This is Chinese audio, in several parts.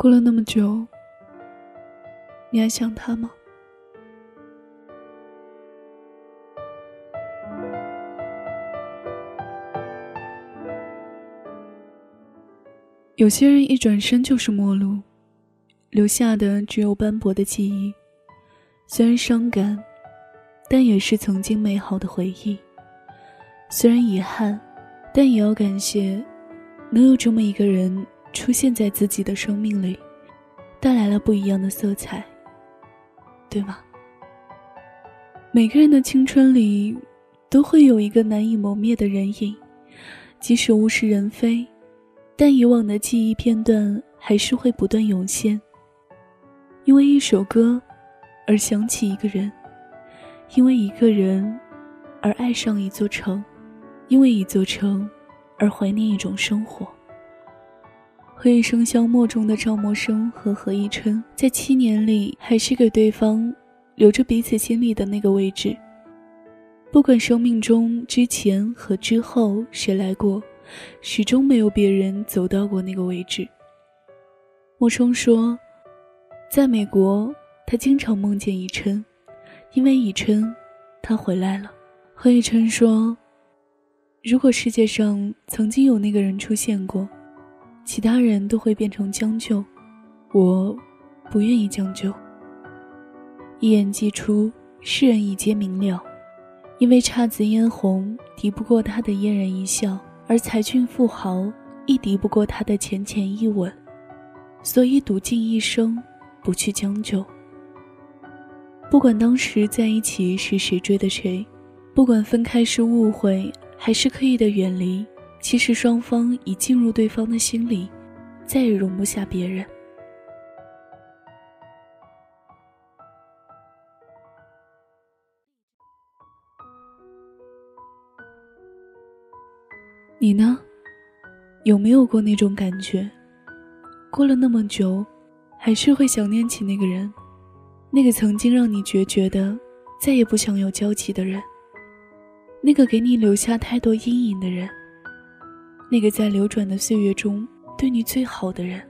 过了那么久，你还想他吗？有些人一转身就是陌路，留下的只有斑驳的记忆。虽然伤感，但也是曾经美好的回忆。虽然遗憾，但也要感谢，能有这么一个人出现在自己的生命里，带来了不一样的色彩，对吗？每个人的青春里，都会有一个难以磨灭的人影，即使物是人非。但以往的记忆片段还是会不断涌现。因为一首歌，而想起一个人；因为一个人，而爱上一座城；因为一座城，而怀念一种生活。《何以笙箫默》中的赵默笙和何以琛，在七年里还是给对方留着彼此心里的那个位置。不管生命中之前和之后谁来过。始终没有别人走到过那个位置。莫生说，在美国，他经常梦见以琛，因为以琛，他回来了。何以琛说，如果世界上曾经有那个人出现过，其他人都会变成将就，我，不愿意将就。一言既出，世人已皆明了，因为姹紫嫣红敌不过他的嫣然一笑。而才俊富豪亦敌不过他的浅浅一吻，所以赌尽一生，不去将就。不管当时在一起是谁追的谁，不管分开是误会还是刻意的远离，其实双方已进入对方的心里，再也容不下别人。你呢？有没有过那种感觉？过了那么久，还是会想念起那个人，那个曾经让你决绝的、再也不想有交集的人，那个给你留下太多阴影的人，那个在流转的岁月中对你最好的人。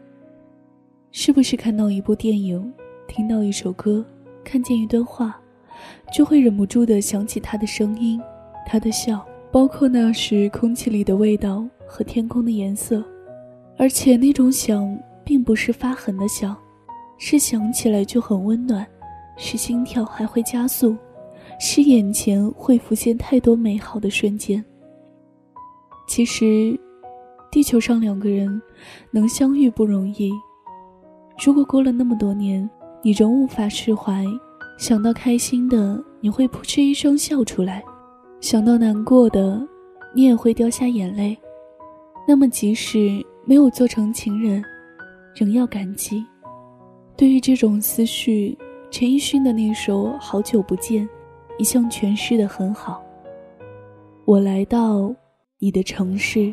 是不是看到一部电影，听到一首歌，看见一段话，就会忍不住的想起他的声音，他的笑？包括那时空气里的味道和天空的颜色，而且那种想并不是发狠的想，是想起来就很温暖，是心跳还会加速，是眼前会浮现太多美好的瞬间。其实，地球上两个人能相遇不容易。如果过了那么多年，你仍无法释怀，想到开心的，你会扑哧一声笑出来。想到难过的，你也会掉下眼泪。那么，即使没有做成情人，仍要感激。对于这种思绪，陈奕迅的那首《好久不见》一向诠释的很好。我来到你的城市，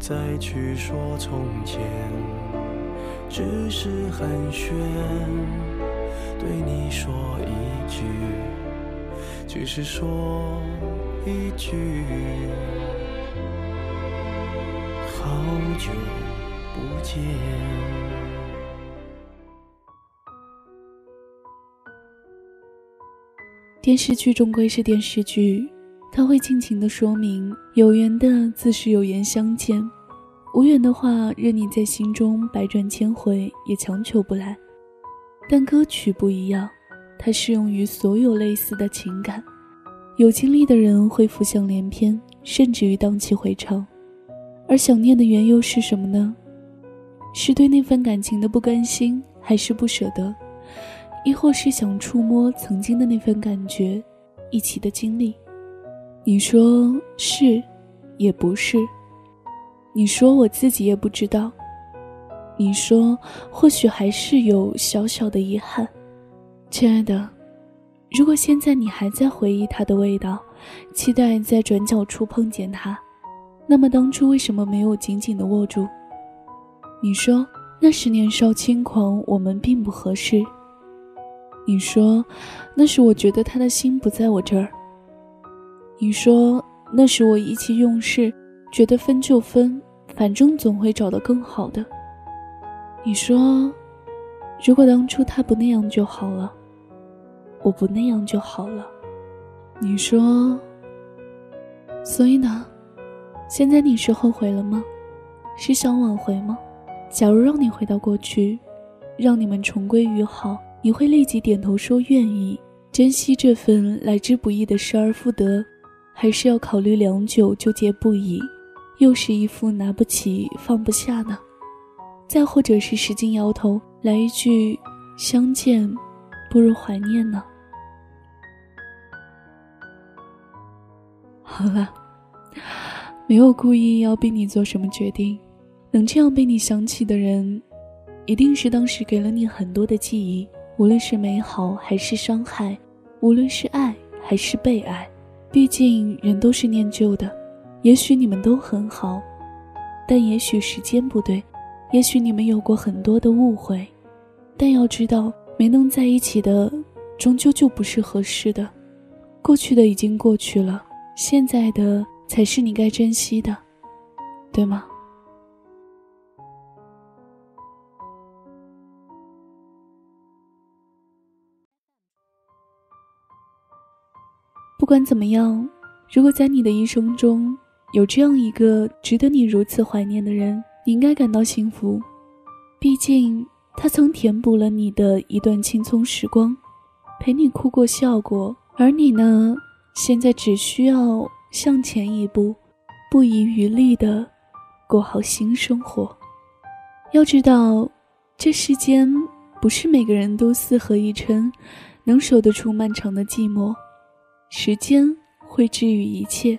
再去说从前。只是寒暄，对你说一句，只是说一句，好久不见。电视剧终归是电视剧，他会尽情的说明有缘的自是有缘相见。无缘的话，任你在心中百转千回，也强求不来。但歌曲不一样，它适用于所有类似的情感。有经历的人会浮想联翩，甚至于荡气回肠。而想念的缘由是什么呢？是对那份感情的不甘心，还是不舍得？亦或是想触摸曾经的那份感觉，一起的经历？你说是，也不是。你说我自己也不知道。你说或许还是有小小的遗憾，亲爱的。如果现在你还在回忆他的味道，期待在转角处碰见他，那么当初为什么没有紧紧的握住？你说那时年少轻狂，我们并不合适。你说那时我觉得他的心不在我这儿。你说那时我意气用事。觉得分就分，反正总会找到更好的。你说，如果当初他不那样就好了，我不那样就好了。你说，所以呢？现在你是后悔了吗？是想挽回吗？假如让你回到过去，让你们重归于好，你会立即点头说愿意，珍惜这份来之不易的失而复得，还是要考虑良久，纠结不已？又是一副拿不起放不下呢，再或者是使劲摇头，来一句“相见不如怀念”呢？好了，没有故意要逼你做什么决定，能这样被你想起的人，一定是当时给了你很多的记忆，无论是美好还是伤害，无论是爱还是被爱，毕竟人都是念旧的。也许你们都很好，但也许时间不对，也许你们有过很多的误会，但要知道，没能在一起的，终究就不是合适的。过去的已经过去了，现在的才是你该珍惜的，对吗？不管怎么样，如果在你的一生中，有这样一个值得你如此怀念的人，你应该感到幸福。毕竟他曾填补了你的一段青葱时光，陪你哭过笑过，而你呢，现在只需要向前一步，不遗余力的过好新生活。要知道，这世间不是每个人都四合一称，能守得住漫长的寂寞。时间会治愈一切。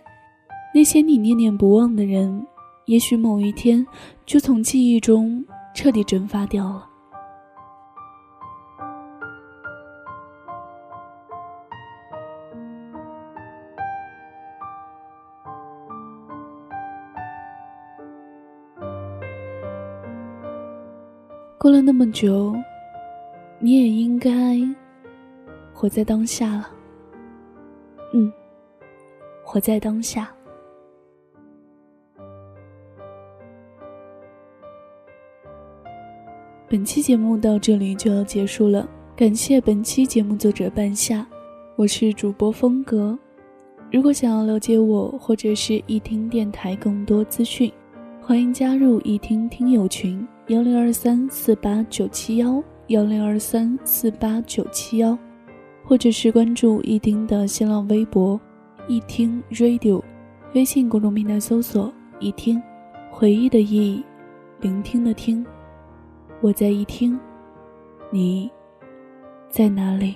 那些你念念不忘的人，也许某一天就从记忆中彻底蒸发掉了。过了那么久，你也应该活在当下了。活在当下。本期节目到这里就要结束了，感谢本期节目作者半夏，我是主播风格。如果想要了解我或者是一听电台更多资讯，欢迎加入一听听友群幺零二三四八九七幺幺零二三四八九七幺，或者是关注一听的新浪微博一听 radio，微信公众平台搜索一听，回忆的忆，聆听的听。我在一听，你在哪里？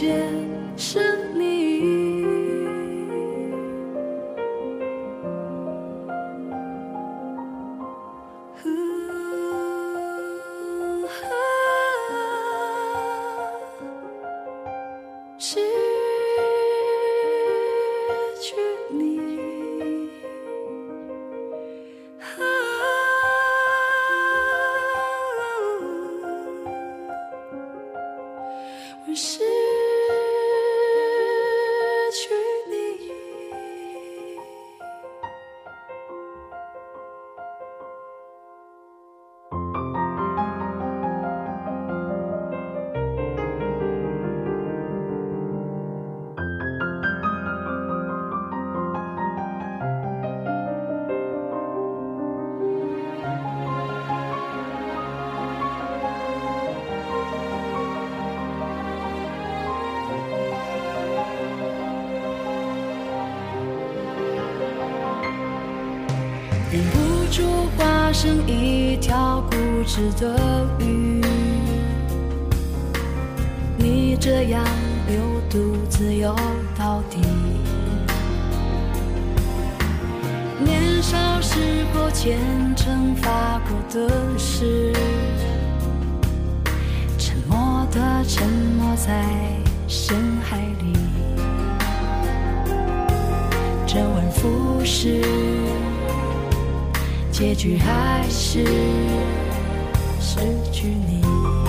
开的结，是你。失去你，成一条固执的鱼，你这样流独自游到底。年少时候虔诚发过的誓，结局还是失去你。